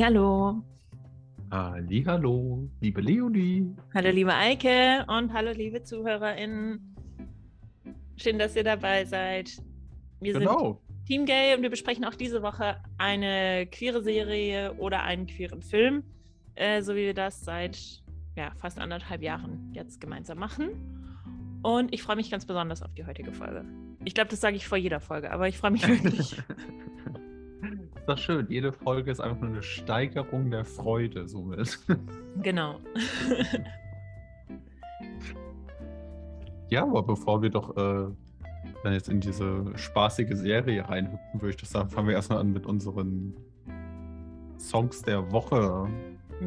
Hallihallo. Hallihallo, liebe Leonie. Hallo, liebe Eike und hallo, liebe ZuhörerInnen. Schön, dass ihr dabei seid. Wir Genau. sind Team Gay und wir besprechen auch diese Woche eine queere Serie oder einen queeren Film, äh, so wie wir das seit ja, fast anderthalb Jahren jetzt gemeinsam machen. Und ich freue mich ganz besonders auf die heutige Folge. Ich glaube, das sage ich vor jeder Folge, aber ich freue mich wirklich. Ist doch schön. Jede Folge ist einfach nur eine Steigerung der Freude somit. genau. Ja, aber bevor wir doch äh, dann jetzt in diese spaßige Serie reinhüpfen, würde ich das sagen, fangen wir erstmal an mit unseren Songs der Woche.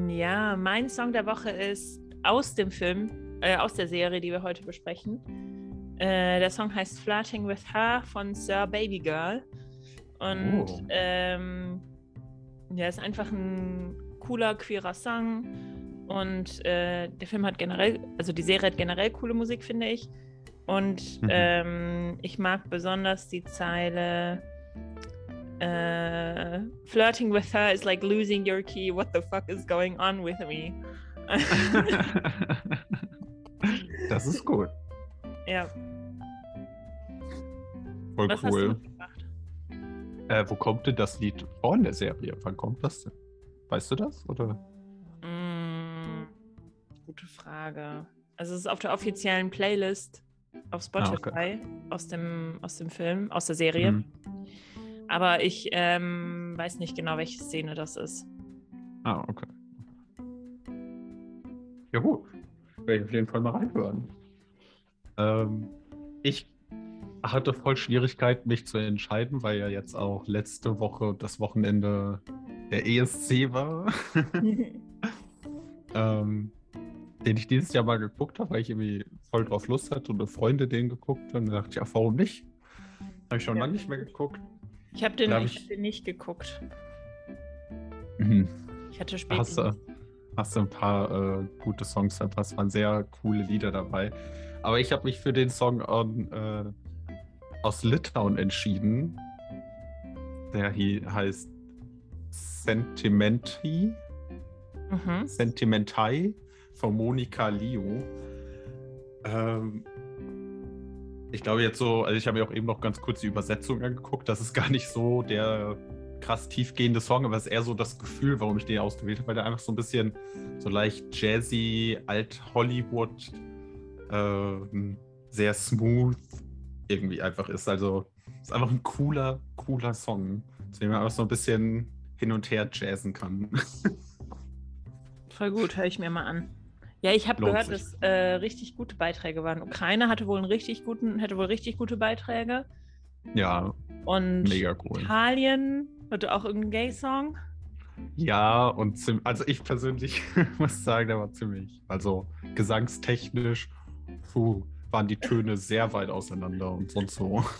Ja, mein Song der Woche ist aus dem Film, äh, aus der Serie, die wir heute besprechen. Äh, der Song heißt Flirting with Her von Sir Baby Girl. Und Oh. ähm, ja, ist einfach ein cooler, queerer Song. Und äh, der Film hat generell, also die Serie hat generell coole Musik, finde ich. Und Mhm. ähm, ich mag besonders die Zeile äh, Flirting with her is like losing your key. What the fuck is going on with me? das ist gut. ja, Voll was cool. Äh, wo kommt denn das Lied vor in der Serie? Wann kommt das denn? Weißt du das? Oder? Mm, gute Frage. Also es ist auf der offiziellen Playlist auf Spotify okay. aus, dem, aus dem Film, aus der Serie. Hm. Aber ich ähm, weiß nicht genau, welche Szene das ist. Ah, okay. Ja gut, werde ich auf jeden Fall mal reinhören. Ähm, ich hatte voll Schwierigkeit, mich zu entscheiden, weil ja jetzt auch letzte Woche das Wochenende der ESC war, ähm, den ich dieses Jahr mal geguckt habe, weil ich irgendwie voll drauf Lust hatte und eine Freundin den geguckt hat und da dachte ich, ja, warum nicht? Habe ich schon Ja. lange nicht mehr geguckt. Ich habe den, Darf ich hab den nicht geguckt. Mhm. Ich hatte Hast Spätdienst. du, hast du ein paar äh, gute Songs verpasst, es waren sehr coole Lieder dabei. Aber ich habe mich für den Song on, äh, aus Litauen entschieden. Der hier heißt Sentimenti, Mhm. Sentimentai von Monika Liu. Ähm, ich glaube jetzt so, also ich habe mir auch eben noch ganz kurz die Übersetzung angeguckt. Das ist gar nicht so der krass tiefgehende Song, aber es ist eher so das Gefühl, warum ich den ausgewählt habe, weil der einfach so ein bisschen so leicht jazzy, alt-Hollywood, ähm, sehr smooth irgendwie einfach ist. Also es ist einfach ein cooler, cooler Song, zu dem man einfach so ein bisschen hin und her jazzen kann. Voll gut, höre ich mir mal an. Ja, ich habe gehört, sich. dass äh, richtig gute Beiträge waren. Ukraine hatte wohl einen richtig guten, hätte wohl richtig gute Beiträge. ja, Und mega cool. Italien hatte auch irgendeinen Gay-Song. Ja, und also ich persönlich muss sagen, der war ziemlich, also gesangstechnisch, puh, waren die Töne sehr weit auseinander und sonst so.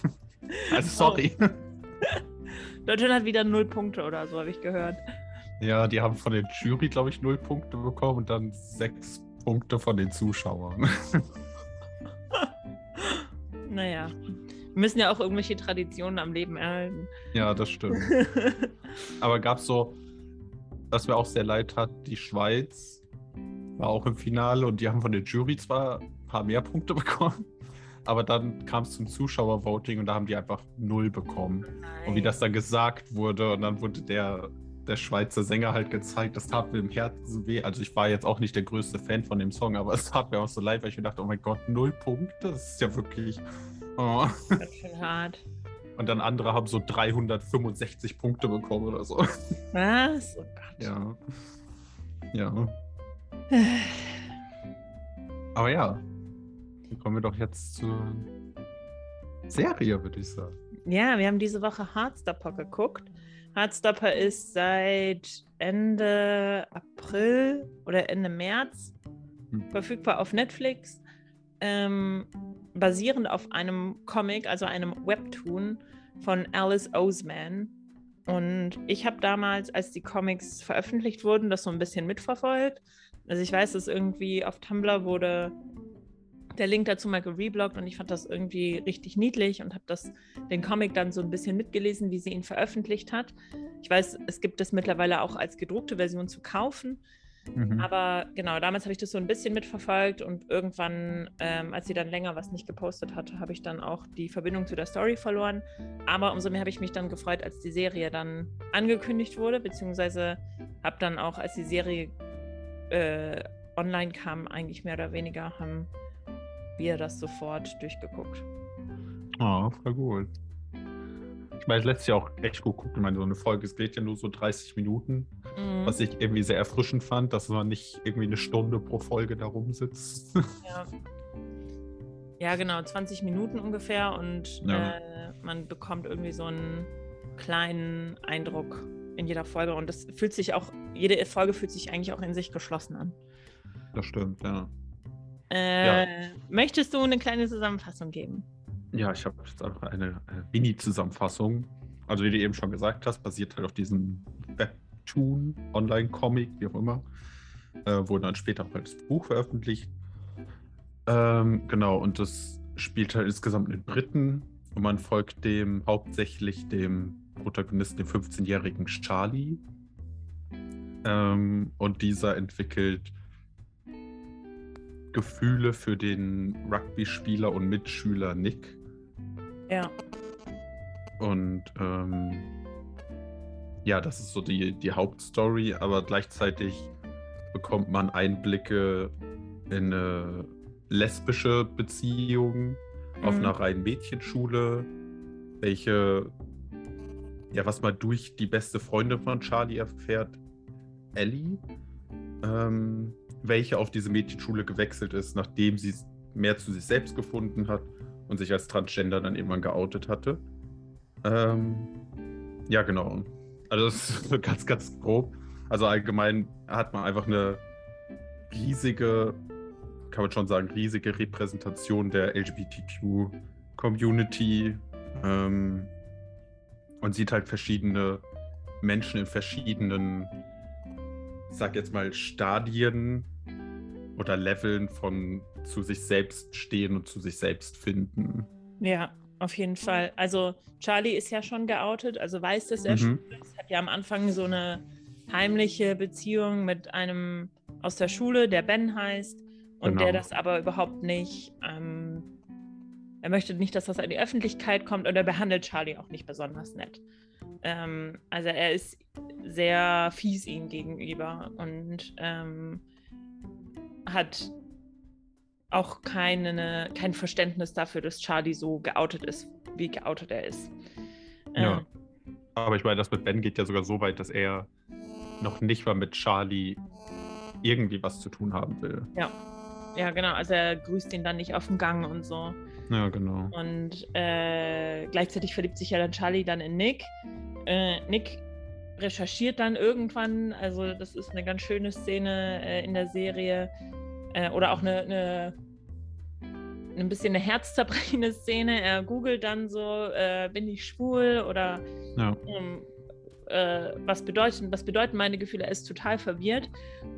Also sorry. Deutschland hat wieder null Punkte oder so, habe ich gehört. Ja, die haben von der Jury, glaube ich, null Punkte bekommen und dann sechs Punkte von den Zuschauern. Naja, wir müssen ja auch irgendwelche Traditionen am Leben erhalten. Ja, das stimmt. Aber gab es so, was mir auch sehr leid hat, die Schweiz war auch im Finale und die haben von der Jury zwar paar mehr Punkte bekommen, aber dann kam es zum Zuschauervoting und da haben die einfach null bekommen. Und wie das dann gesagt wurde und dann wurde der, der Schweizer Sänger halt gezeigt, das tat mir im Herzen weh. Also ich war jetzt auch nicht der größte Fan von dem Song, aber es tat mir auch so leid, weil ich mir dachte, oh mein Gott, null Punkte, das ist ja wirklich... Oh. Ganz schön hart. Und dann andere haben so 365 Punkte bekommen oder so. Was? Oh Gott. Ja. Ja. Aber ja. Kommen wir doch jetzt zur Serie, würde ich sagen. Ja, wir haben diese Woche Heartstopper geguckt. Heartstopper ist seit Ende April oder Ende März Hm. verfügbar auf Netflix. Ähm, basierend auf einem Comic, also einem Webtoon von Alice Oseman. Und ich habe damals, als die Comics veröffentlicht wurden, das so ein bisschen mitverfolgt. Also ich weiß, dass irgendwie auf Tumblr wurde der Link dazu mal gerebloggt und ich fand das irgendwie richtig niedlich und habe das den Comic dann so ein bisschen mitgelesen, wie sie ihn veröffentlicht hat. Ich weiß, es gibt es mittlerweile auch als gedruckte Version zu kaufen. Mhm. Aber genau, damals habe ich das so ein bisschen mitverfolgt und irgendwann, ähm, als sie dann länger was nicht gepostet hatte, habe ich dann auch die Verbindung zu der Story verloren. Aber umso mehr habe ich mich dann gefreut, als die Serie dann angekündigt wurde, beziehungsweise habe dann auch, als die Serie äh, online kam, eigentlich mehr oder weniger, haben wir das sofort durchgeguckt. Ah, oh, voll gut. Ich meine, letztes Jahr auch echt gut geguckt. Ich meine, so eine Folge, es geht ja nur so 30 Minuten, mhm. was ich irgendwie sehr erfrischend fand, dass man nicht irgendwie eine Stunde pro Folge da rumsitzt. Ja. ja, genau, 20 Minuten ungefähr und ja. äh, man bekommt irgendwie so einen kleinen Eindruck in jeder Folge und das fühlt sich auch, jede Folge fühlt sich eigentlich auch in sich geschlossen an. Das stimmt, ja. Äh, ja. Möchtest du eine kleine Zusammenfassung geben? Ja, ich habe jetzt einfach eine, Mini-Zusammenfassung. Also wie du eben schon gesagt hast, basiert halt auf diesem Webtoon, Online-Comic, wie auch immer. Äh, wurde dann später auch als Buch veröffentlicht. Ähm, genau, und das spielt halt insgesamt mit Briten und man folgt dem hauptsächlich dem Protagonisten, dem 15-jährigen Charlie. Ähm, und dieser entwickelt Gefühle für den Rugby-Spieler und Mitschüler Nick, ja. Und ähm, ja, das ist so die, die Hauptstory, aber gleichzeitig bekommt man Einblicke in eine lesbische Beziehung mhm. auf einer reinen Mädchenschule, welche, ja, was man durch die beste Freundin von Charlie erfährt, Ellie, ähm, welche auf diese Mädchenschule gewechselt ist, nachdem sie mehr zu sich selbst gefunden hat und sich als Transgender dann irgendwann geoutet hatte. Ähm, ja, genau. Also das ist ganz, ganz grob. Also allgemein hat man einfach eine riesige, kann man schon sagen, riesige Repräsentation der LGBTQ-Community ähm, und sieht halt verschiedene Menschen in verschiedenen, ich sag jetzt mal, Stadien oder Leveln von zu sich selbst stehen und zu sich selbst finden. Ja, auf jeden Fall. Also Charlie ist ja schon geoutet, also weiß, dass er mhm. schwul ist, hat ja am Anfang so eine heimliche Beziehung mit einem aus der Schule, der Ben heißt, und genau. der das aber überhaupt nicht, ähm, er möchte nicht, dass das in die Öffentlichkeit kommt und er behandelt Charlie auch nicht besonders nett. Ähm, also er ist sehr fies ihm gegenüber und ähm, hat auch keine, kein Verständnis dafür, dass Charlie so geoutet ist, wie geoutet er ist. Ja. Ähm, aber ich meine, das mit Ben geht ja sogar so weit, dass er noch nicht mal mit Charlie irgendwie was zu tun haben will. Ja. Ja, genau. Also er grüßt ihn dann nicht auf dem Gang und so. Ja, genau. Und äh, gleichzeitig verliebt sich ja dann Charlie dann in Nick. Äh, Nick recherchiert dann irgendwann, also das ist eine ganz schöne Szene äh, in der Serie, äh, oder auch eine, eine, ein bisschen eine herzzerbrechende Szene. Er googelt dann so, äh, bin ich schwul oder ja. ähm, äh, was, bedeuten, was bedeuten meine Gefühle? Er ist total verwirrt.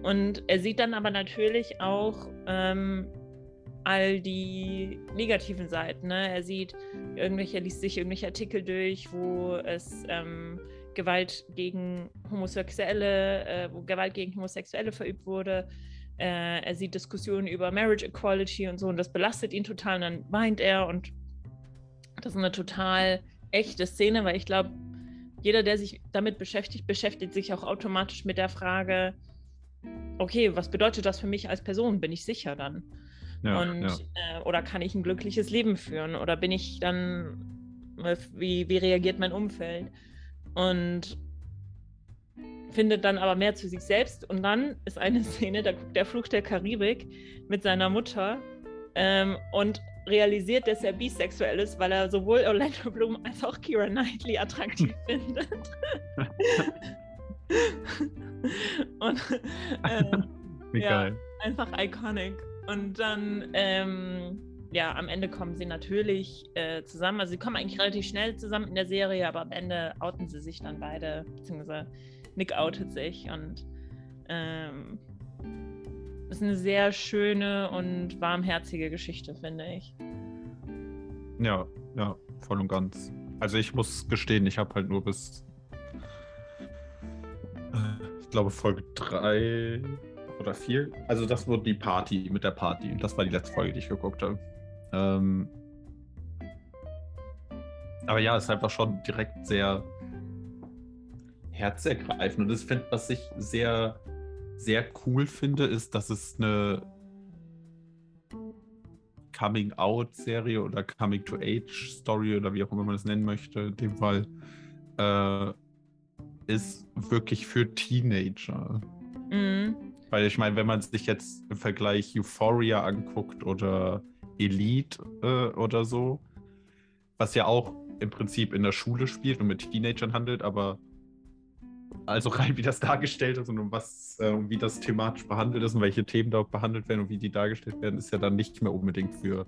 Und er sieht dann aber natürlich auch ähm, all die negativen Seiten. Ne? Er sieht irgendwelche, er liest sich irgendwelche Artikel durch, wo es ähm, Gewalt gegen Homosexuelle, äh, wo Gewalt gegen Homosexuelle verübt wurde. Äh, er sieht Diskussionen über Marriage Equality und so und das belastet ihn total und dann weint er und das ist eine total echte Szene, weil ich glaube, jeder, der sich damit beschäftigt, beschäftigt sich auch automatisch mit der Frage, okay, was bedeutet das für mich als Person? Bin ich sicher dann? Ja, und ja. Äh, oder kann ich ein glückliches Leben führen? Oder bin ich dann, wie, wie reagiert mein Umfeld? Und findet dann aber mehr zu sich selbst. Und dann ist eine Szene, da guckt der Fluch der Karibik mit seiner Mutter ähm, und realisiert, dass er bisexuell ist, weil er sowohl Orlando Bloom als auch Kira Knightley attraktiv findet. und äh, ja, einfach iconic. Und dann, ähm, ja, am Ende kommen sie natürlich äh, zusammen. Also sie kommen eigentlich relativ schnell zusammen in der Serie, aber am Ende outen sie sich dann beide, beziehungsweise Nick outet sich und ähm, ist eine sehr schöne und warmherzige Geschichte, finde ich. Ja, ja, voll und ganz. Also ich muss gestehen, ich habe halt nur bis, äh, ich glaube, Folge 3 oder 4. Also das wurde die Party mit der Party. Das war die letzte Folge, die ich geguckt habe. Ähm, aber ja, es ist einfach schon direkt sehr herzergreifend. Und das finde, was ich sehr, sehr cool finde, ist, dass es eine Coming-out-Serie oder Coming-to-Age-Story oder wie auch immer man es nennen möchte, in dem Fall, äh, ist wirklich für Teenager. Mhm. Weil ich meine, wenn man sich jetzt im Vergleich Euphoria anguckt oder Elite äh, oder so, was ja auch im Prinzip in der Schule spielt und mit Teenagern handelt, aber also rein wie das dargestellt ist und um was, äh, wie das thematisch behandelt ist und welche Themen dort behandelt werden und wie die dargestellt werden, ist ja dann nicht mehr unbedingt für,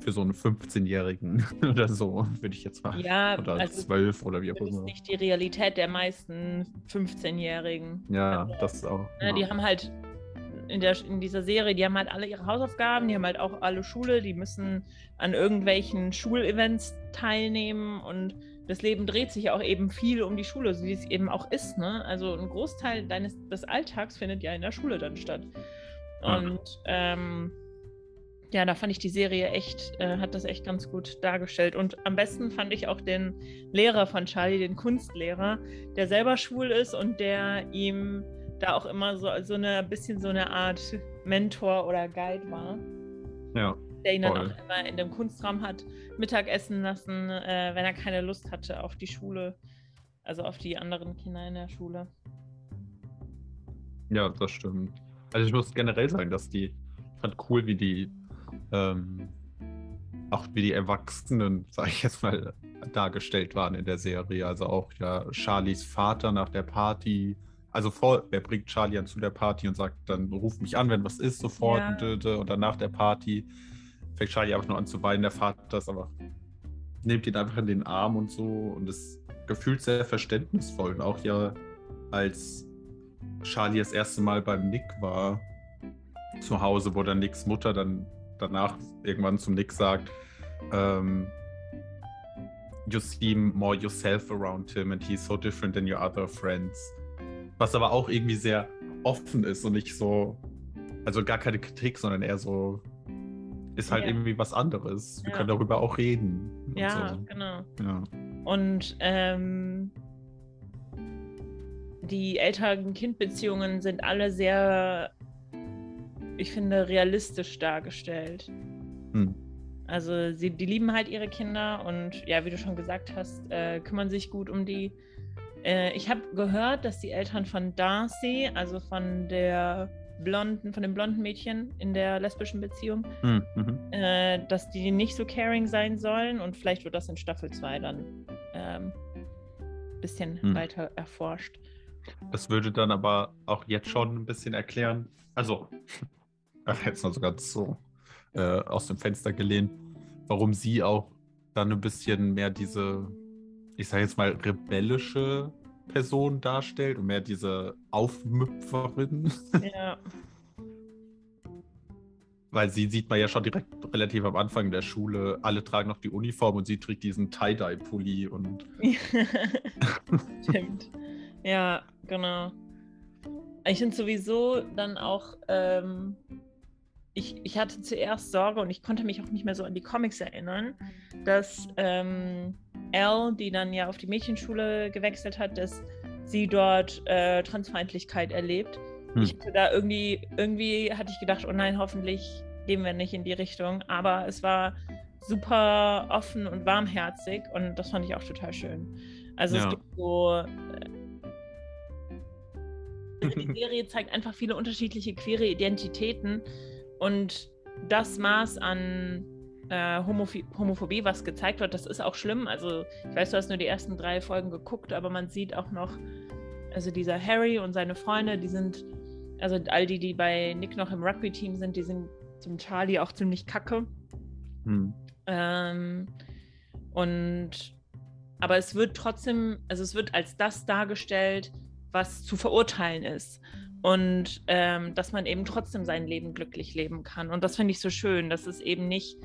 für so einen 15-Jährigen oder so, würde ich jetzt mal. Ja, oder also 12 oder wie auch immer. Das ist nicht die Realität der meisten 15-Jährigen. Ja, also, das auch. Ja. Die haben halt in, der, in dieser Serie, die haben halt alle ihre Hausaufgaben, die haben halt auch alle Schule, die müssen an irgendwelchen Schulevents teilnehmen und das Leben dreht sich auch eben viel um die Schule, so wie es eben auch ist. Ne? Also ein Großteil deines des Alltags findet ja in der Schule dann statt. Und ähm, ja, da fand ich die Serie echt, äh, hat das echt ganz gut dargestellt. Und am besten fand ich auch den Lehrer von Charlie, den Kunstlehrer, der selber schwul ist und der ihm da auch immer so, so eine bisschen so eine Art Mentor oder Guide war. Ja der ihn dann Voll. auch immer in dem Kunstraum hat Mittagessen lassen, äh, wenn er keine Lust hatte auf die Schule, also auf die anderen Kinder in der Schule. Ja, das stimmt. Also ich muss generell sagen, dass die, ich fand cool, wie die, ähm, auch wie die Erwachsenen, sag ich jetzt mal, dargestellt waren in der Serie. Also auch ja Charlies Vater nach der Party. Also vor, wer bringt Charlie an zu der Party und sagt dann, ruf mich an, wenn was ist, sofort ja. und, und dann nach der Party fängt Charlie einfach nur an zu weinen, der Vater ist aber nimmt ihn einfach in den Arm und so und ist gefühlt sehr verständnisvoll. Und auch ja, als Charlie das erste Mal beim Nick war, zu Hause, wo dann Nicks Mutter dann danach irgendwann zum Nick sagt, ähm, you seem more yourself around him and he's so different than your other friends. Was aber auch irgendwie sehr offen ist und nicht so, also gar keine Kritik, sondern eher so, ist halt ja. irgendwie was anderes. Wir ja. können darüber auch reden. Ja, so. genau. Ja. Und ähm, die Eltern-Kind-Beziehungen sind alle sehr, ich finde, realistisch dargestellt. Hm. Also sie, die lieben halt ihre Kinder und ja, wie du schon gesagt hast, äh, kümmern sich gut um die. Äh, ich habe gehört, dass die Eltern von Darcy, also von der blonden, von dem blonden Mädchen in der lesbischen Beziehung, hm, mhm. äh, dass die nicht so caring sein sollen und vielleicht wird das in Staffel 2 dann ein ähm, bisschen mhm. weiter erforscht. Das würde dann aber auch jetzt schon ein bisschen erklären, also, jetzt mal so ganz so äh, aus dem Fenster gelehnt, warum sie auch dann ein bisschen mehr diese, ich sage jetzt mal, rebellische Person darstellt und mehr diese Aufmüpferin. Ja. Weil sie sieht man ja schon direkt relativ am Anfang der Schule, alle tragen noch die Uniform und sie trägt diesen Tie-Dye-Pulli und. Stimmt. Ja, genau. Ich finde sowieso dann auch, ähm, ich, ich hatte zuerst Sorge und ich konnte mich auch nicht mehr so an die Comics erinnern, dass ähm, Elle, die dann ja auf die Mädchenschule gewechselt hat, dass sie dort äh, Transfeindlichkeit erlebt. Hm. Ich hatte da irgendwie, irgendwie hatte ich gedacht, oh nein, hoffentlich gehen wir nicht in die Richtung. Aber es war super offen und warmherzig und das fand ich auch total schön. Also ja. es gibt so. Äh, die Serie zeigt einfach viele unterschiedliche queere Identitäten und das Maß an äh, Homophobie, was gezeigt wird, das ist auch schlimm. Also ich weiß, du hast nur die ersten drei Folgen geguckt, aber man sieht auch noch, also dieser Harry und seine Freunde, die sind, also all die, die bei Nick noch im Rugby-Team sind, die sind zum Charlie auch ziemlich kacke. Hm. Ähm, und aber es wird trotzdem, also es wird als das dargestellt, was zu verurteilen ist. Und ähm, dass man eben trotzdem sein Leben glücklich leben kann. Und das finde ich so schön, dass es eben nicht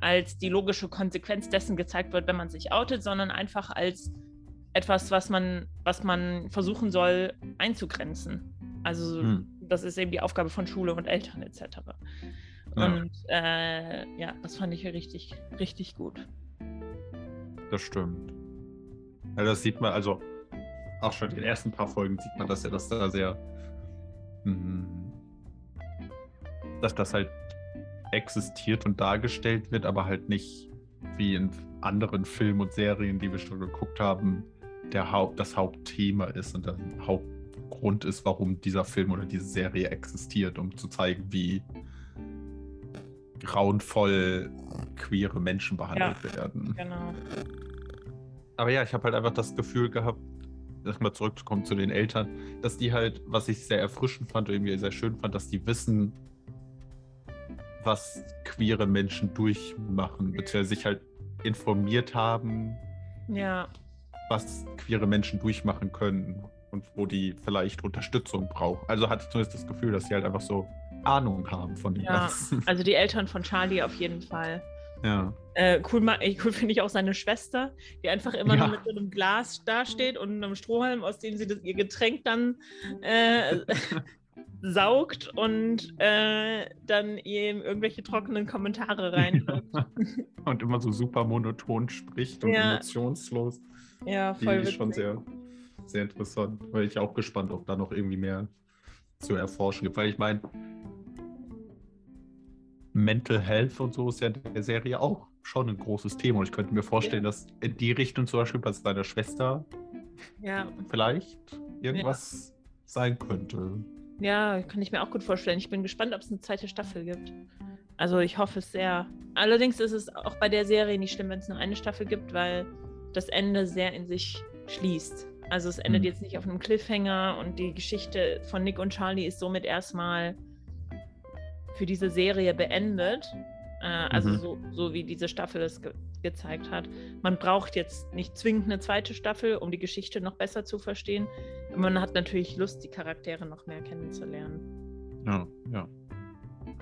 als die logische Konsequenz dessen gezeigt wird, wenn man sich outet, sondern einfach als etwas, was man, was man versuchen soll einzugrenzen. Also hm. das ist eben die Aufgabe von Schule und Eltern etc. Ja. Und äh, ja, das fand ich richtig, richtig gut. Das stimmt. Ja, das sieht man, also auch schon in den ersten paar Folgen sieht man, dass er das da sehr, dass das halt existiert und dargestellt wird, aber halt nicht wie in anderen Filmen und Serien, die wir schon geguckt haben, der Haupt, das Hauptthema ist und der Hauptgrund ist, warum dieser Film oder diese Serie existiert, um zu zeigen, wie grauenvoll queere Menschen behandelt ja, werden. Genau. Aber ja, ich habe halt einfach das Gefühl gehabt, mal zurückzukommen zu den Eltern, dass die halt, was ich sehr erfrischend fand und irgendwie sehr schön fand, dass die wissen, was queere Menschen durchmachen, beziehungsweise sich halt informiert haben, ja. was queere Menschen durchmachen können und wo die vielleicht Unterstützung brauchen. Also hatte ich zumindest das Gefühl, dass sie halt einfach so Ahnung haben von dem ja, Ganzen. Also die Eltern von Charlie auf jeden Fall. Ja. Äh, cool, cool finde ich auch seine Schwester, die einfach immer ja. nur mit so einem Glas dasteht und einem Strohhalm, aus dem sie das, ihr Getränk dann äh, saugt und äh, dann ihm irgendwelche trockenen Kommentare rein. und immer so super monoton spricht und ja. emotionslos. Ja, voll. Die ist schon sehr, sehr interessant. Weil ich auch gespannt, ob da noch irgendwie mehr zu erforschen gibt. Weil ich meine, Mental Health und so ist ja in der Serie auch schon ein großes Thema. Und ich könnte mir vorstellen, ja. dass in die Richtung zum Beispiel bei seiner Schwester ja. vielleicht irgendwas ja. sein könnte. Ja, kann ich mir auch gut vorstellen. Ich bin gespannt, ob es eine zweite Staffel gibt. Also ich hoffe es sehr. Allerdings ist es auch bei der Serie nicht schlimm, wenn es nur eine Staffel gibt, weil das Ende sehr in sich schließt. Also es endet hm. jetzt nicht auf einem Cliffhanger und die Geschichte von Nick und Charlie ist somit erstmal für diese Serie beendet. Äh, also mhm. so, so wie diese Staffel es ge gezeigt hat. Man braucht jetzt nicht zwingend eine zweite Staffel, um die Geschichte noch besser zu verstehen. Man hat natürlich Lust, die Charaktere noch mehr kennenzulernen. Ja, ja.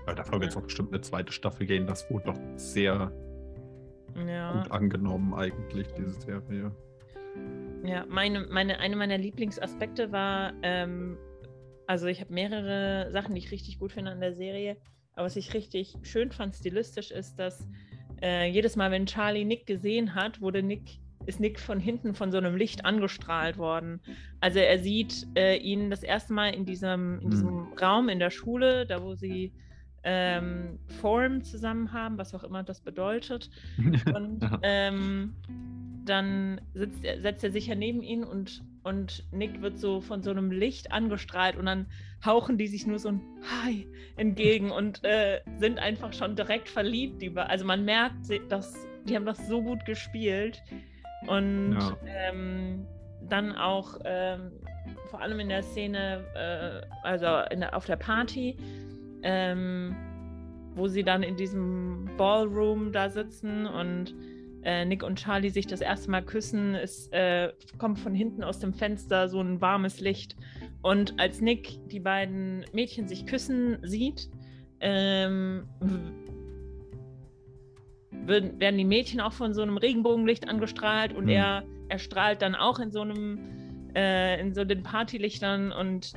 Weil davon wird es auch bestimmt eine zweite Staffel gehen. Das wurde doch sehr ja. gut angenommen, eigentlich, diese Serie. Ja, meine, meine, eine meiner Lieblingsaspekte war, ähm, also ich habe mehrere Sachen, die ich richtig gut finde an der Serie. Aber was ich richtig schön fand, stilistisch, ist, dass äh, jedes Mal, wenn Charlie Nick gesehen hat, wurde Nick, ist Nick von hinten von so einem Licht angestrahlt worden. Also er sieht äh, ihn das erste Mal in diesem, in diesem mhm. Raum in der Schule, da wo sie ähm, Form zusammen haben, was auch immer das bedeutet. Und ähm, dann sitzt er, setzt er sich ja neben ihn und, und Nick wird so von so einem Licht angestrahlt und dann hauchen die sich nur so ein Hi entgegen und äh, sind einfach schon direkt verliebt. Über, also man merkt, dass die haben das so gut gespielt und ja. ähm, dann auch ähm, vor allem in der Szene, äh, also der, auf der Party, ähm, wo sie dann in diesem Ballroom da sitzen und äh, Nick und Charlie sich das erste Mal küssen, es äh, kommt von hinten aus dem Fenster so ein warmes Licht. Und als Nick die beiden Mädchen sich küssen sieht, ähm, werden die Mädchen auch von so einem Regenbogenlicht angestrahlt und mhm. er, er strahlt dann auch in so einem, äh, in so den Partylichtern und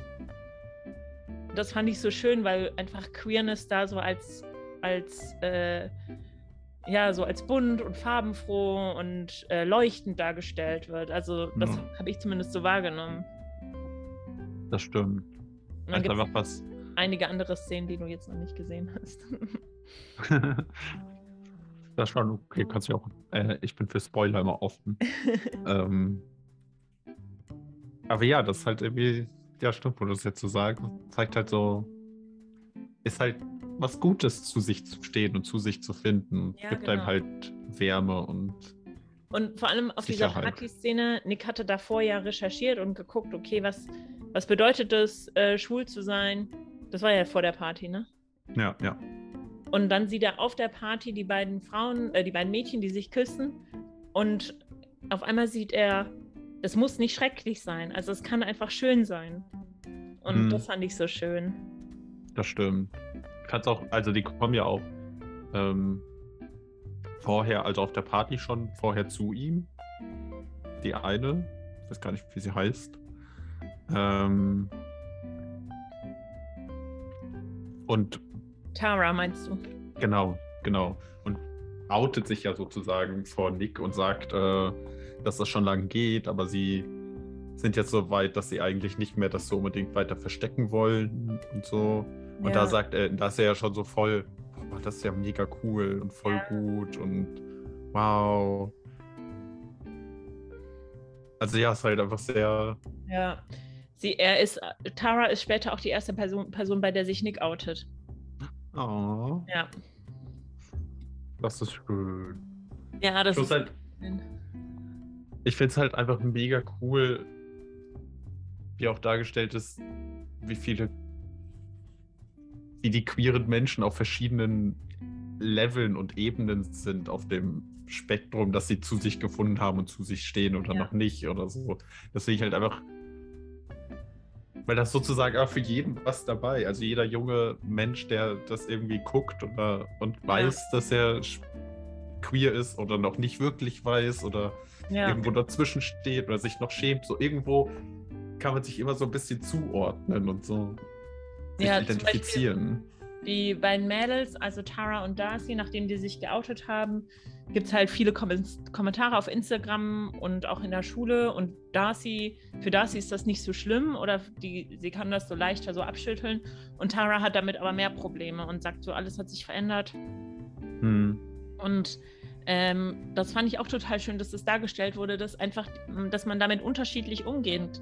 das fand ich so schön, weil einfach Queerness da so als, als äh, ja, so als bunt und farbenfroh und äh, leuchtend dargestellt wird. Also das ja. habe ich zumindest so wahrgenommen. Das stimmt. Ist einfach was. Einige andere Szenen, die du jetzt noch nicht gesehen hast. das schon okay, kannst du auch. Äh, ich bin für Spoiler immer offen. ähm, aber ja, das ist halt irgendwie, ja, stimmt, wo du es jetzt so sagst, zeigt halt so, ist halt was Gutes zu sich zu stehen und zu sich zu finden. Ja, gibt genau. einem halt Wärme und. Und vor allem auf Sicherheit. dieser Party-Szene, Nick hatte davor ja recherchiert und geguckt, okay, was, was bedeutet es, äh, schwul zu sein? Das war ja vor der Party, ne? Ja, ja. Und dann sieht er auf der Party die beiden Frauen, äh, die beiden Mädchen, die sich küssen. Und auf einmal sieht er, das muss nicht schrecklich sein. Also es kann einfach schön sein. Und Hm. das fand ich so schön. Das stimmt. Kannst auch, also die kommen ja auch ähm, vorher, also auf der Party schon vorher zu ihm. Die eine, ich weiß gar nicht, wie sie heißt. Ähm, und Tara, meinst du? genau, genau. Und outet sich ja sozusagen vor Nick und sagt, äh, dass das schon lange geht, aber sie sind jetzt so weit, dass sie eigentlich nicht mehr das so unbedingt weiter verstecken wollen und so. Und da sagt er, da ist er ja schon so voll, boah, das ist ja mega cool und voll Ja. gut und wow. Also ja, ist halt einfach sehr, Ja. Sie, er ist, Tara ist später auch die erste Person, Person, bei der sich Nick outet. oh, Ja. das ist schön. Ja, das Ich, ist. halt, ich finde es halt einfach mega cool, wie auch dargestellt ist, wie viele, wie die queeren Menschen auf verschiedenen Leveln und Ebenen sind auf dem Spektrum, dass sie zu sich gefunden haben und zu sich stehen oder Ja. noch nicht oder so. Das finde ich halt einfach, weil das sozusagen auch für jeden was dabei. Also jeder junge Mensch, der das irgendwie guckt oder, und weiß, dass er queer ist oder noch nicht wirklich weiß oder ja. irgendwo dazwischen steht oder sich noch schämt. So irgendwo kann man sich immer so ein bisschen zuordnen und so sich Ja, identifizieren. Die beiden Mädels, also Tara und Darcy, nachdem die sich geoutet haben, gibt es halt viele Kom Kommentare auf Instagram und auch in der Schule. Und Darcy, für Darcy ist das nicht so schlimm oder die, sie kann das so leichter so abschütteln. Und Tara hat damit aber mehr Probleme und sagt so, alles hat sich verändert. Hm. Und ähm, das fand ich auch total schön, dass das dargestellt wurde, dass einfach, dass man damit unterschiedlich umgeht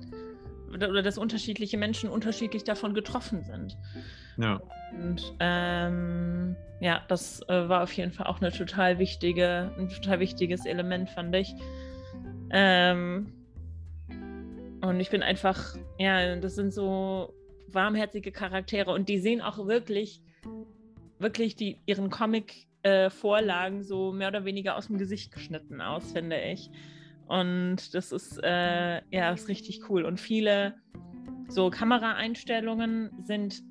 oder, dass unterschiedliche Menschen unterschiedlich davon getroffen sind. Ja. Und ähm, ja, das äh, war auf jeden Fall auch eine total wichtige, ein total wichtiges Element, fand ich. Ähm, und ich bin einfach, ja, das sind so warmherzige Charaktere und die sehen auch wirklich, wirklich die, ihren Comic-Vorlagen so mehr oder weniger aus dem Gesicht geschnitten aus, finde ich. Und das ist, äh, ja, ist richtig cool. Und viele so Kameraeinstellungen sind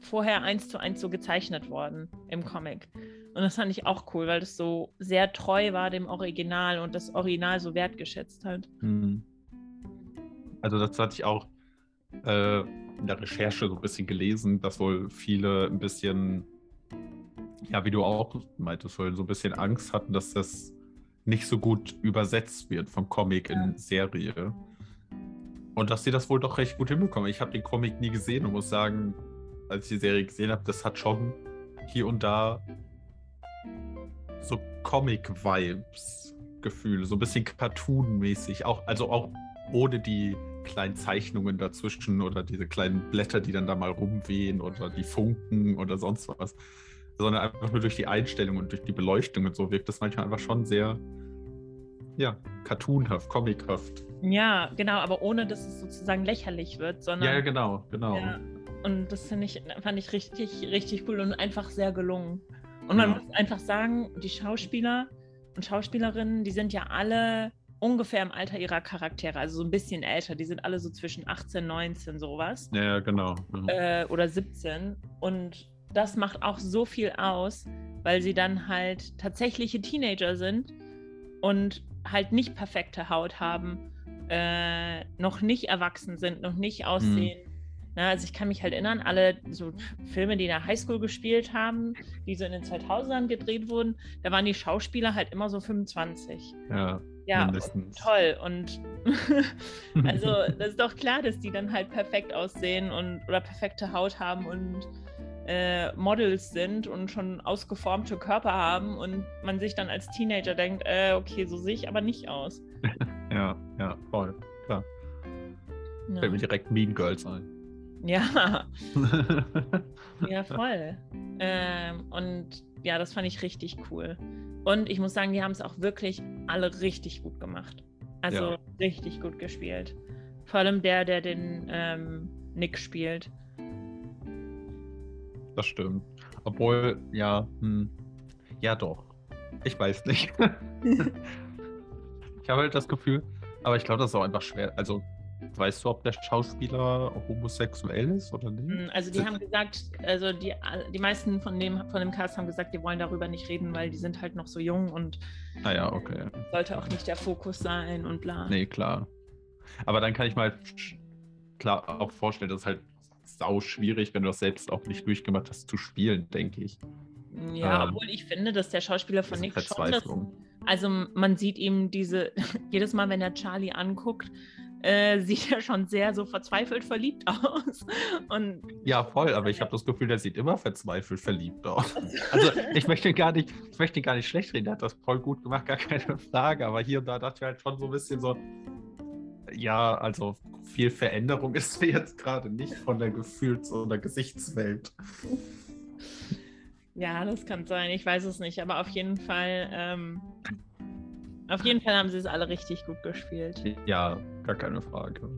vorher eins zu eins so gezeichnet worden im Comic. Und das fand ich auch cool, weil das so sehr treu war dem Original und das Original so wertgeschätzt hat. Hm. Also das hatte ich auch äh, in der Recherche so ein bisschen gelesen, dass wohl viele ein bisschen, ja, wie du auch meintest, vorhin, so ein bisschen Angst hatten, dass das nicht so gut übersetzt wird vom Comic in Serie. Und dass sie das wohl doch recht gut hinbekommen. Ich habe den Comic nie gesehen und muss sagen, als ich die Serie gesehen habe, das hat schon hier und da so Comic-Vibes Gefühle, so ein bisschen Cartoon-mäßig. Auch, also auch ohne die kleinen Zeichnungen dazwischen oder diese kleinen Blätter, die dann da mal rumwehen oder die Funken oder sonst was. Sondern einfach nur durch die Einstellung und durch die Beleuchtung und so wirkt das manchmal einfach schon sehr, ja, cartoonhaft, comichaft. Ja, genau, aber ohne dass es sozusagen lächerlich wird, sondern. Ja, genau, genau. Ja, und das finde ich, fand ich richtig, richtig cool und einfach sehr gelungen. Und man Ja. muss einfach sagen, die Schauspieler und Schauspielerinnen, die sind ja alle ungefähr im Alter ihrer Charaktere, also so ein bisschen älter. Die sind alle so zwischen 18, 19, sowas. Ja, genau. Ja. Äh, oder 17. Und das macht auch so viel aus, weil sie dann halt tatsächliche Teenager sind und halt nicht perfekte Haut haben, äh, noch nicht erwachsen sind, noch nicht aussehen. Na, also ich kann mich halt erinnern, alle so Filme, die in der Highschool gespielt haben, die so in den 2000ern gedreht wurden, da waren die Schauspieler halt immer so 25. ja, Ja, mindestens. toll. Und also das ist doch klar, dass die dann halt perfekt aussehen und oder perfekte Haut haben und äh, Models sind und schon ausgeformte Körper haben und man sich dann als Teenager denkt, äh, okay, so sehe ich aber nicht aus. ja, ja, voll. Klar. Ja, Fällt mir direkt Mean Girls ein. ja, ja voll. Ähm, und ja, das fand ich richtig cool. Und ich muss sagen, die haben es auch wirklich alle richtig gut gemacht. Also Ja. richtig gut gespielt. Vor allem der, der den ähm, Nick spielt. Das stimmt. Obwohl, ja, hm, ja doch. Ich weiß nicht. ich habe halt das Gefühl, aber ich glaube, das ist auch einfach schwer. Also, Weißt du, ob der Schauspieler homosexuell ist oder nicht? Hm, also die haben gesagt, also die, die meisten von dem, von dem Cast haben gesagt, die wollen darüber nicht reden, weil die sind halt noch so jung und ah ja, okay. sollte auch nicht der Fokus sein und bla. Nee, klar. Aber dann kann ich mal klar auch vorstellen, dass es halt sau schwierig, wenn du das selbst auch nicht durchgemacht hast, zu spielen, denke ich. Ja, ähm, obwohl ich finde, dass der Schauspieler von Nick schon das, also man sieht ihm diese, jedes Mal, wenn er Charlie anguckt, äh, sieht er schon sehr so verzweifelt verliebt aus. Und ja, voll, aber ich habe das Gefühl, der sieht immer verzweifelt verliebt aus. Also ich möchte gar nicht, ich möchte gar nicht schlecht reden, der hat das voll gut gemacht, gar keine Frage. Aber hier und da dachte ich halt schon so ein bisschen so, ja, also viel Veränderung ist jetzt gerade nicht von der Gefühls- oder Gesichtswelt. Ja, das kann sein. Ich weiß es nicht, aber auf jeden Fall, ähm, auf jeden Fall haben sie es alle richtig gut gespielt. Ja, gar keine Frage.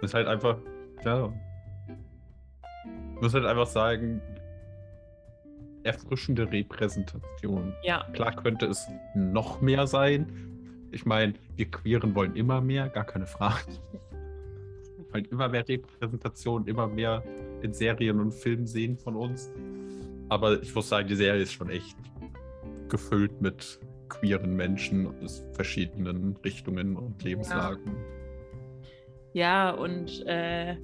Das ist halt einfach, ja. Ich muss halt einfach sagen, erfrischende Repräsentation. Ja. Klar könnte es noch mehr sein. Ich meine, wir Queeren wollen immer mehr, gar keine Frage. halt immer mehr Repräsentation, immer mehr in Serien und Filmen sehen von uns. Aber ich muss sagen, die Serie ist schon echt gefüllt mit queeren Menschen aus verschiedenen Richtungen und Lebenslagen. Ja, ja und äh,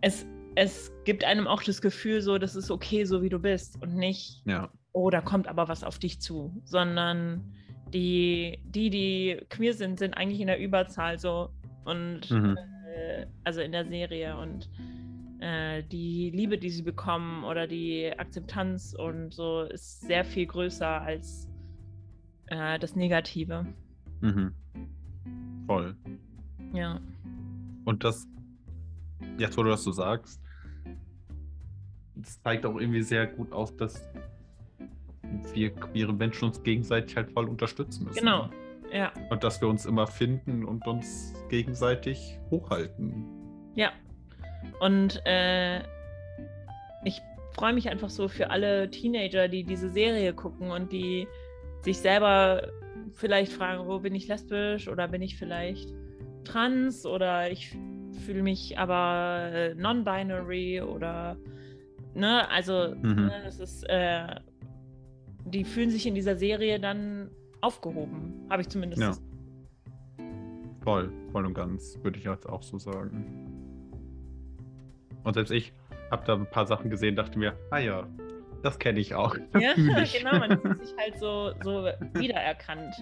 es, es gibt einem auch das Gefühl, so, das ist okay, so wie du bist und nicht, ja. oh, da kommt aber was auf dich zu, sondern die, die, die queer sind, sind eigentlich in der Überzahl so und mhm. äh, also in der Serie und äh, die Liebe, die sie bekommen oder die Akzeptanz und so ist sehr viel größer als äh, das Negative. Mhm. Voll. Ja. Und das, jetzt wo du das so sagst, das zeigt auch irgendwie sehr gut auf, dass wir queere Menschen uns gegenseitig halt voll unterstützen müssen. Genau. Ja. Und dass wir uns immer finden und uns gegenseitig hochhalten. Ja, und äh, ich freue mich einfach so für alle Teenager, die diese Serie gucken und die sich selber vielleicht fragen, wo bin ich lesbisch oder bin ich vielleicht trans oder ich fühle mich aber non-binary oder ne, also mhm. ne, das ist, äh, die fühlen sich in dieser Serie dann aufgehoben, habe ich zumindest. Ja. Voll, voll und ganz, würde ich jetzt auch so sagen. Und selbst ich habe da ein paar Sachen gesehen, dachte mir, ah ja, das kenne ich auch. Ja, ich. genau, man fühlt sich halt so, so wiedererkannt.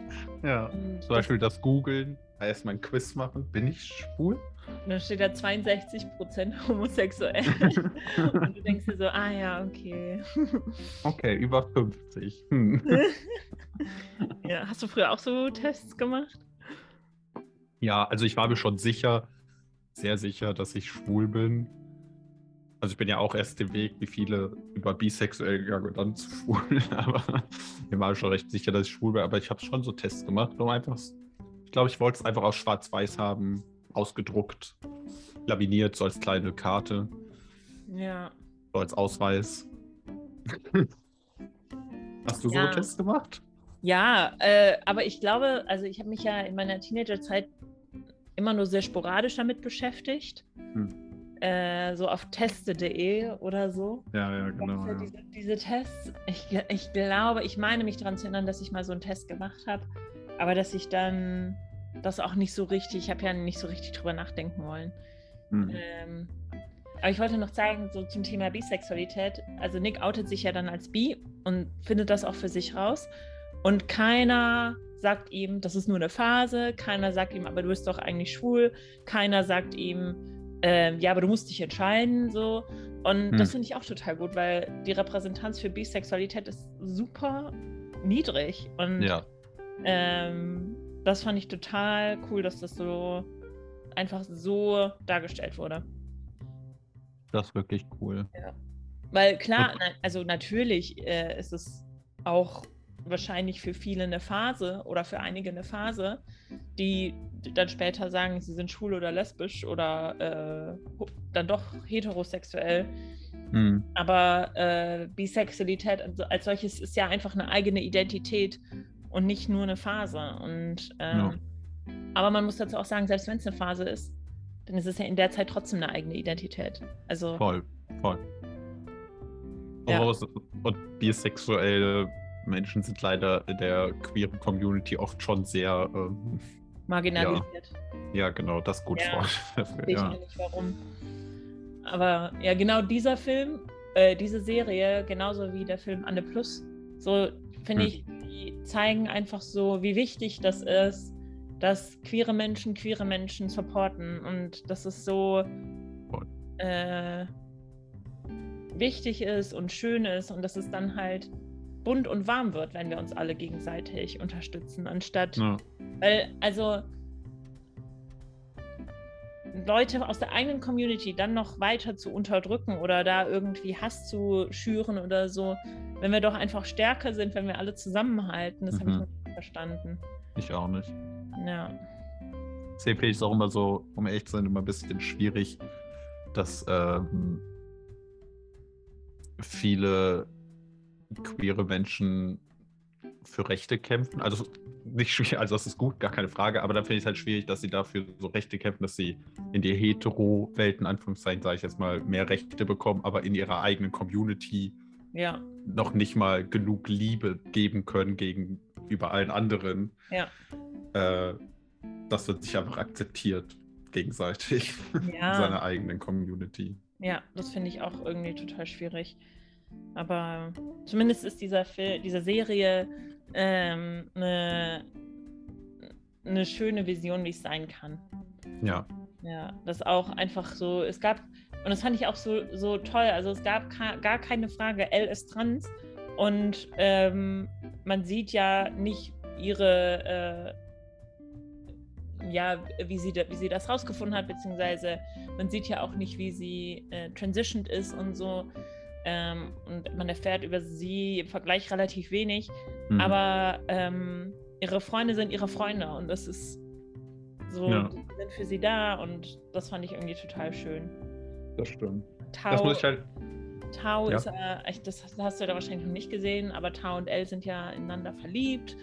Ja, Und zum Beispiel das Googeln, erstmal ein Quiz machen, bin ich schwul? Und dann steht da 62% homosexuell. Und du denkst dir so, ah ja, okay. Okay, über 50. Hm. Ja, hast du früher auch so Tests gemacht? Ja, also ich war mir schon sicher, sehr sicher, dass ich schwul bin. Also ich bin ja auch erst den Weg, wie viele über bisexuell gegangen und dann zu schwul. Aber mir war schon recht sicher, dass ich schwul bin. Aber ich habe schon so Tests gemacht, um einfach, ich glaube, ich wollte es einfach aus Schwarz-Weiß haben, ausgedruckt, laminiert, so als kleine Karte. Ja. So als Ausweis. Hast du ja. so Tests gemacht? Ja, äh, aber ich glaube, also ich habe mich ja in meiner Teenagerzeit immer nur sehr sporadisch damit beschäftigt. Hm äh, so auf teste.de oder so. Ja, ja, genau. Ja. Diese, diese, Tests, ich, ich glaube, ich meine mich daran zu erinnern, dass ich mal so einen Test gemacht habe, aber dass ich dann das auch nicht so richtig, ich habe ja nicht so richtig drüber nachdenken wollen. Mhm. Ähm, aber ich wollte noch sagen, so zum Thema Bisexualität, also Nick outet sich ja dann als bi und findet das auch für sich raus. Und keiner sagt ihm, das ist nur eine Phase, keiner sagt ihm, aber du bist doch eigentlich schwul, keiner sagt ihm, ähm, ja, aber du musst dich entscheiden, so. Und hm. das finde ich auch total gut, weil die Repräsentanz für Bisexualität ist super niedrig. Und ja. ähm, das fand ich total cool, dass das so einfach so dargestellt wurde. Das ist wirklich cool. Ja. Weil klar, na, also natürlich äh, ist es auch wahrscheinlich für viele eine Phase oder für einige eine Phase, die dann später sagen, sie sind schwul oder lesbisch oder äh, dann doch heterosexuell. Mhm. Aber äh, Bisexualität als solches ist ja einfach eine eigene Identität und nicht nur eine Phase. Und ähm, ja. Aber man muss dazu auch sagen, selbst wenn es eine Phase ist, dann ist es ja in der Zeit trotzdem eine eigene Identität. Also Voll, voll. Ja. Und bisexuelle Menschen sind leider in der queeren Community oft schon sehr, ähm, marginalisiert. ja, genau, das gut Ja. vor. dafür, ich ja. nicht warum. Aber ja, genau dieser Film, äh, diese Serie, genauso wie der Film Anne Plus, so finde Hm. ich, die zeigen einfach so, wie wichtig das ist, dass queere Menschen queere Menschen supporten und dass es so äh, wichtig ist und schön ist und dass es dann halt bunt und warm wird, wenn wir uns alle gegenseitig unterstützen, anstatt Ja. weil, also, Leute aus der eigenen Community dann noch weiter zu unterdrücken oder da irgendwie Hass zu schüren oder so, wenn wir doch einfach stärker sind, wenn wir alle zusammenhalten, das habe ich Mhm. nicht verstanden. Ich auch nicht. Ja. CP ist auch immer so, um ehrlich zu sein, immer ein bisschen schwierig, dass ähm, viele queere Menschen für Rechte kämpfen. Also nicht schwierig, also das ist gut, gar keine Frage, aber dann finde ich es halt schwierig, dass sie dafür so Rechte kämpfen, dass sie in die Hetero-Welt, in Anführungszeichen, sage ich jetzt mal, mehr Rechte bekommen, aber in ihrer eigenen Community Ja, noch nicht mal genug Liebe geben können gegenüber allen anderen. Ja. Äh, das wird sich einfach akzeptiert gegenseitig in Ja. seiner eigenen Community. ja, das finde ich auch irgendwie total schwierig. Aber zumindest ist dieser Fil diese Serie ähm, eine, eine schöne Vision, wie es sein kann. Ja, Ja, das auch einfach so, es gab, und das fand ich auch so, so toll, also es gab gar keine Frage, Elle ist trans und ähm, man sieht ja nicht ihre, äh, ja, wie sie, wie sie das rausgefunden hat, beziehungsweise man sieht ja auch nicht, wie sie äh, transitioned ist und so. Ähm, und man erfährt über sie im Vergleich relativ wenig. Mhm. Aber ähm, ihre Freunde sind ihre Freunde und das ist so, Ja. die sind für sie da und das fand ich irgendwie total schön. das stimmt. Tau, Das muss ich halt. Tau ja. ist echt, das hast du da wahrscheinlich noch nicht gesehen, aber Tau und Elle sind ja ineinander verliebt.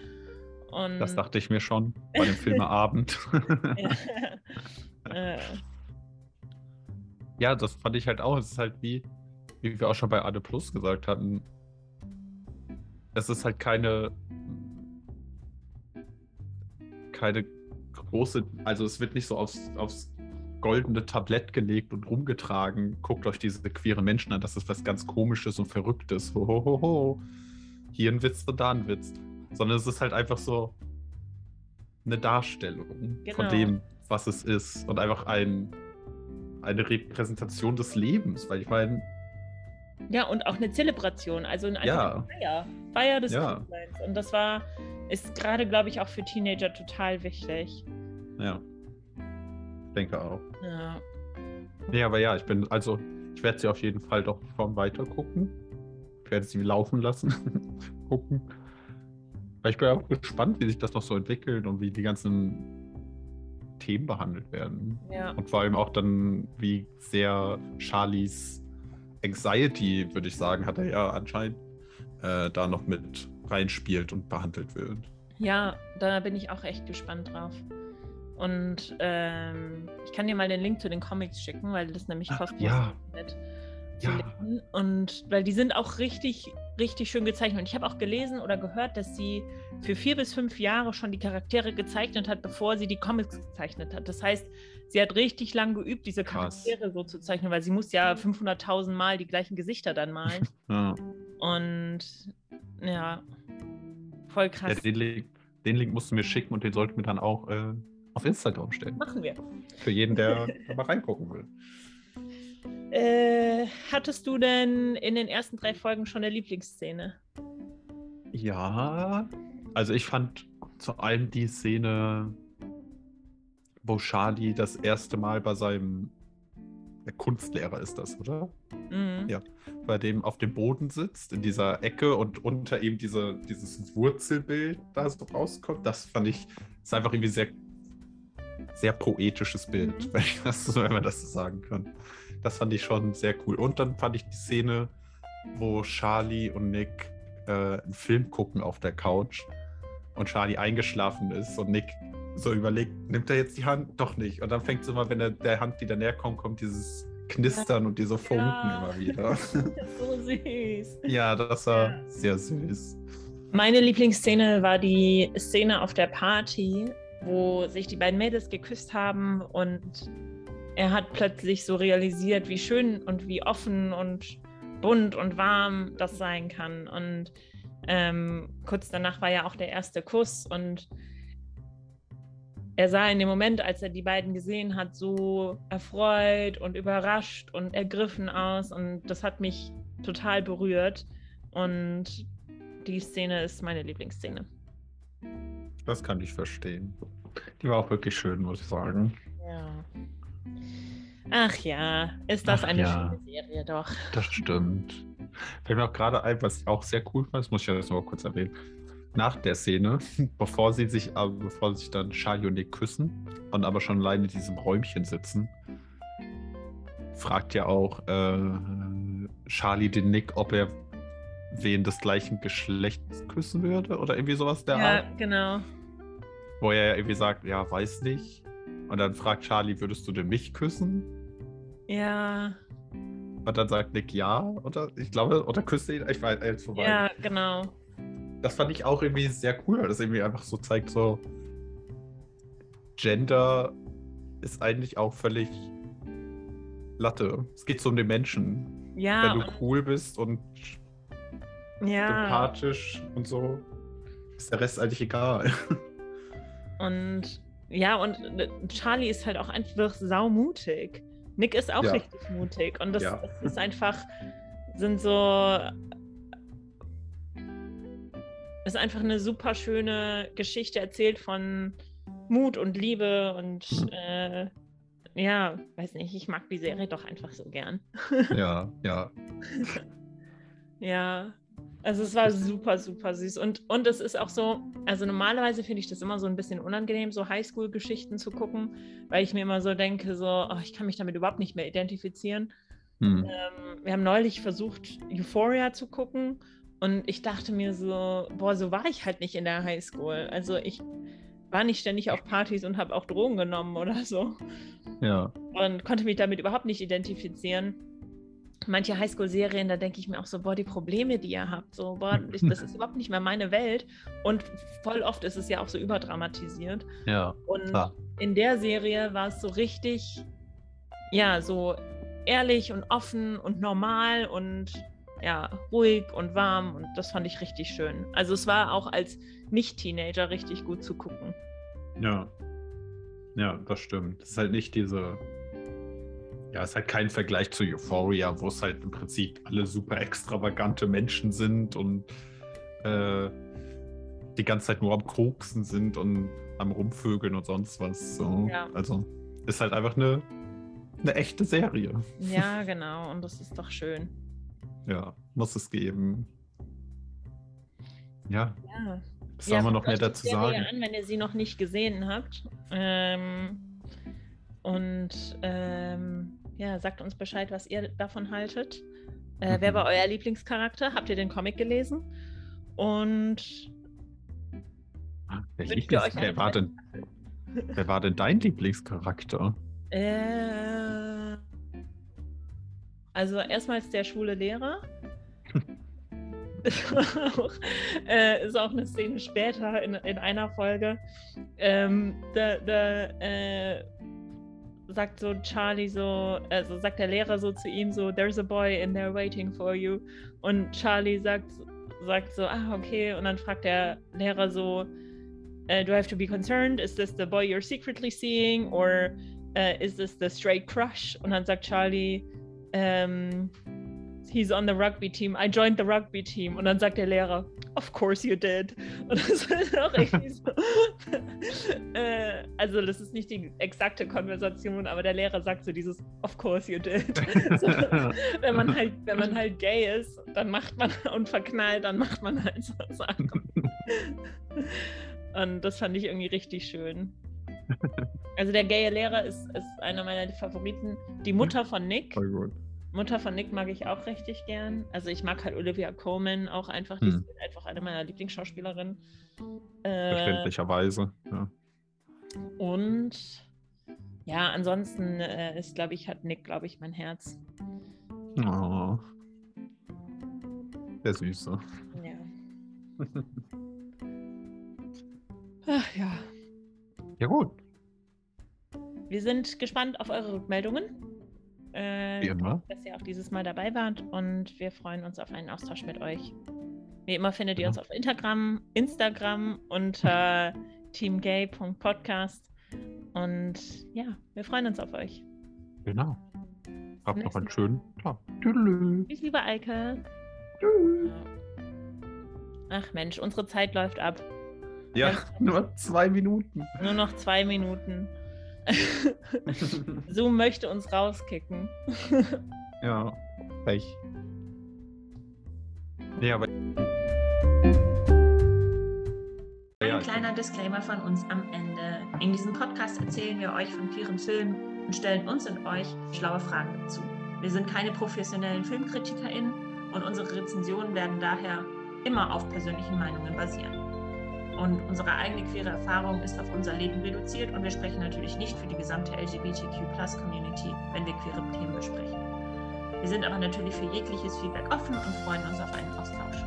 Und Das dachte ich mir schon bei dem Filmeabend. ja. äh, ja, das fand ich halt auch. Es ist halt wie, wie wir auch schon bei Ade Plus gesagt hatten. Es ist halt keine, keine große, also es wird nicht so aufs, aufs goldene Tablett gelegt und rumgetragen. Guckt euch diese queeren Menschen an, das ist was ganz Komisches und Verrücktes. Ho, ho, ho, ho. Hier ein Witz und da ein Witz. Sondern es ist halt einfach so eine Darstellung von Genau. dem, was es ist. Und einfach ein, eine Repräsentation des Lebens. Weil ich meine, ja, und auch eine Zelebration, also ein Ja. Feier. Feier des Ja. Kindseins. Und das war, ist gerade, glaube ich, auch für Teenager total wichtig. ja. Ich denke auch. Ja. Nee, aber ja, ich bin, also, ich werde sie auf jeden Fall doch schon weiter gucken. Ich werde sie laufen lassen, gucken. Weil ich bin auch gespannt, wie sich das noch so entwickelt und wie die ganzen Themen behandelt werden. ja. Und vor allem auch dann, wie sehr Charlies Anxiety, würde ich sagen, hat er ja anscheinend äh, da noch mit reinspielt und behandelt wird. Ja, da bin ich auch echt gespannt drauf. Und ähm, ich kann dir mal den Link zu den Comics schicken, weil das nämlich kostenlos ja. ist. Ja. Und weil die sind auch richtig, richtig schön gezeichnet. Und ich habe auch gelesen oder gehört, dass sie für vier bis fünf Jahre schon die Charaktere gezeichnet hat, bevor sie die Comics gezeichnet hat. Das heißt, sie hat richtig lang geübt, diese Krass. Charaktere so zu zeichnen, weil sie muss ja 500.000 Mal die gleichen Gesichter dann malen. Ja. Und ja, voll Ja, krass. den, Link, den Link musst du mir schicken und den sollten wir dann auch äh, auf Instagram stellen. Machen wir. Für jeden, der da mal reingucken will. Äh, hattest du denn in den ersten drei Folgen schon eine Lieblingsszene? Ja, also ich fand zu allem die Szene, wo Charlie das erste Mal bei seinem der Kunstlehrer ist das, oder? Mhm. Ja. Bei dem auf dem Boden sitzt, in dieser Ecke und unter ihm diese, dieses Wurzelbild da so rauskommt. Das fand ich, ist einfach irgendwie sehr, sehr poetisches Bild, Mhm. wenn, ich das, wenn man das so sagen kann. Das fand ich schon sehr cool. Und dann fand ich die Szene, wo Charlie und Nick äh, einen Film gucken auf der Couch und Charlie eingeschlafen ist und Nick so überlegt, nimmt er jetzt die Hand? Doch nicht. Und dann fängt es immer, wenn er der Hand wieder näher kommt, kommt dieses Knistern und diese Funken Ja. immer wieder. so süß. ja, das war Ja. sehr süß. Meine Lieblingsszene war die Szene auf der Party, wo sich die beiden Mädels geküsst haben und er hat plötzlich so realisiert, wie schön und wie offen und bunt und warm das sein kann. Und ähm, kurz danach war ja auch der erste Kuss und er sah in dem Moment, als er die beiden gesehen hat, so erfreut und überrascht und ergriffen aus und das hat mich total berührt und die Szene ist meine Lieblingsszene. Das kann ich verstehen. Die war auch wirklich schön, muss ich sagen. Ja. Ach ja, ist das Ach eine ja. schöne Serie doch. Das stimmt. Fällt mir auch gerade ein, was ich auch sehr cool fand, das muss ich ja jetzt noch mal kurz erwähnen. Nach der Szene, bevor sie sich, äh, bevor sich dann Charlie und Nick küssen und aber schon allein in diesem Räumchen sitzen, fragt ja auch äh, Charlie den Nick, ob er wen des gleichen Geschlechts küssen würde oder irgendwie sowas der Ja, Art. genau. Wo er ja irgendwie sagt, ja, weiß nicht. Und dann fragt Charlie, würdest du denn mich küssen? Ja, Und dann sagt Nick ja, oder ich glaube, oder küsst ihn. Ich weiß, eins vorbei. ja, genau. Das fand ich auch irgendwie sehr cool, weil das irgendwie einfach so zeigt, so Gender ist eigentlich auch völlig Latte. Es geht so um den Menschen. Ja, Wenn du cool bist und ja. sympathisch und so, ist der Rest eigentlich egal. Und ja, und äh, Charlie ist halt auch einfach saumutig. Nick ist auch Ja. richtig mutig. Und das, Ja. das ist einfach, sind so. Ist einfach eine super schöne Geschichte erzählt von Mut und Liebe und Mhm. äh, ja, weiß nicht, ich mag die Serie doch einfach so gern. ja, ja. Ja, also es war super, super süß. Und, und es ist auch so, also normalerweise finde ich das immer so ein bisschen unangenehm, so Highschool-Geschichten zu gucken, weil ich mir immer so denke, so, oh, ich kann mich damit überhaupt nicht mehr identifizieren. Hm. Ähm, wir haben neulich versucht, Euphoria zu gucken und ich dachte mir so, boah, so war ich halt nicht in der Highschool. Also ich war nicht ständig auf Partys und habe auch Drogen genommen oder so Ja. und konnte mich damit überhaupt nicht identifizieren. Manche Highschool-Serien, da denke ich mir auch so, boah, die Probleme, die ihr habt, so, boah, ich, das ist überhaupt nicht mehr meine Welt. Und voll oft ist es ja auch so überdramatisiert. Ja. Und Klar. in der Serie war es so richtig, ja, so ehrlich und offen und normal und ja, ruhig und warm und das fand ich richtig schön. Also es war auch als Nicht-Teenager richtig gut zu gucken. Ja. Ja, das stimmt. Es ist halt nicht diese. Ja, es ist halt kein Vergleich zu Euphoria, wo es halt im Prinzip alle super extravagante Menschen sind und äh, die ganze Zeit nur am Koksen sind und am Rumvögeln und sonst was. So. Ja. Also ist halt einfach eine, eine echte Serie. Ja, genau. Und das ist doch schön. Ja, muss es geben. Ja, Ja. was soll man noch mehr dazu sagen? An, wenn ihr sie noch nicht gesehen habt. Ähm, und ähm, ja, sagt uns Bescheid, was ihr davon haltet. Äh, Wer Mhm. war euer Lieblingscharakter? Habt ihr den Comic gelesen? Und Wer, ihr Lieblings wer, war denn, wer war denn dein Lieblingscharakter? äh, also erstmals der schwule Lehrer. ist, auch, äh, ist auch eine Szene später in, in einer Folge. Ähm, da da äh, sagt so Charlie so, also sagt der Lehrer so zu ihm so, there's a boy in there waiting for you. Und Charlie sagt, sagt so, ah, okay. Und dann fragt der Lehrer so, uh, do I have to be concerned? Is this the boy you're secretly seeing? Or uh, is this the straight crush? Und dann sagt Charlie, ähm, he's on the rugby team. I joined the rugby team. Und dann sagt der Lehrer, of course you did. Und das ist auch irgendwie so. äh, also, das ist nicht die exakte Konversation, aber der Lehrer sagt so dieses, of course you did. so, wenn, man halt, wenn man halt gay ist, dann macht man und verknallt, dann macht man halt so Sachen. Und das fand ich irgendwie richtig schön. Also der gaye Lehrer ist, ist einer meiner Favoriten. Die Mutter von Nick. Voll gut. Mutter von Nick mag ich auch richtig gern. Also ich mag halt Olivia Colman auch einfach. Die Hm. ist einfach eine meiner Lieblingsschauspielerinnen. Äh, Verständlicherweise. Ja. Und ja, ansonsten äh, ist, glaube ich, hat Nick, glaube ich, mein Herz. Oh. Der Süße. Ja. Ach ja. Ja, gut. Wir sind gespannt auf eure Rückmeldungen. Äh, Wie immer. Dass ihr auch dieses Mal dabei wart und wir freuen uns auf einen Austausch mit euch. Wie immer findet ihr Ja. uns auf Instagram, Instagram unter teamgay.podcast. Und ja, wir freuen uns auf euch. Genau. Habt noch einen schönen Tag. Tschüss. Tschüss, liebe Eike. Tschüss. Ach Mensch, unsere Zeit läuft ab. Ja. nur zwei Minuten. Nur noch zwei Minuten. Zoom möchte uns rauskicken. ja, Pech. Nee, aber. Ja, Ein kleiner Disclaimer von uns am Ende. In diesem Podcast erzählen wir euch von queeren Filmen und stellen uns und euch schlaue Fragen dazu. Wir sind keine professionellen FilmkritikerInnen und unsere Rezensionen werden daher immer auf persönlichen Meinungen basieren. Und unsere eigene queere Erfahrung ist auf unser Leben reduziert und wir sprechen natürlich nicht für die gesamte LGBTQ-Plus-Community, wenn wir queere Themen besprechen. Wir sind aber natürlich für jegliches Feedback offen und freuen uns auf einen Austausch.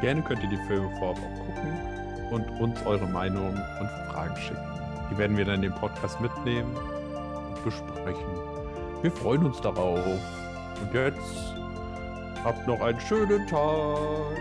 Gerne könnt ihr die Filme vorab auch gucken und uns eure Meinung und Fragen schicken. Die werden wir dann in den Podcast mitnehmen und besprechen. Wir freuen uns darauf. Und jetzt habt noch einen schönen Tag.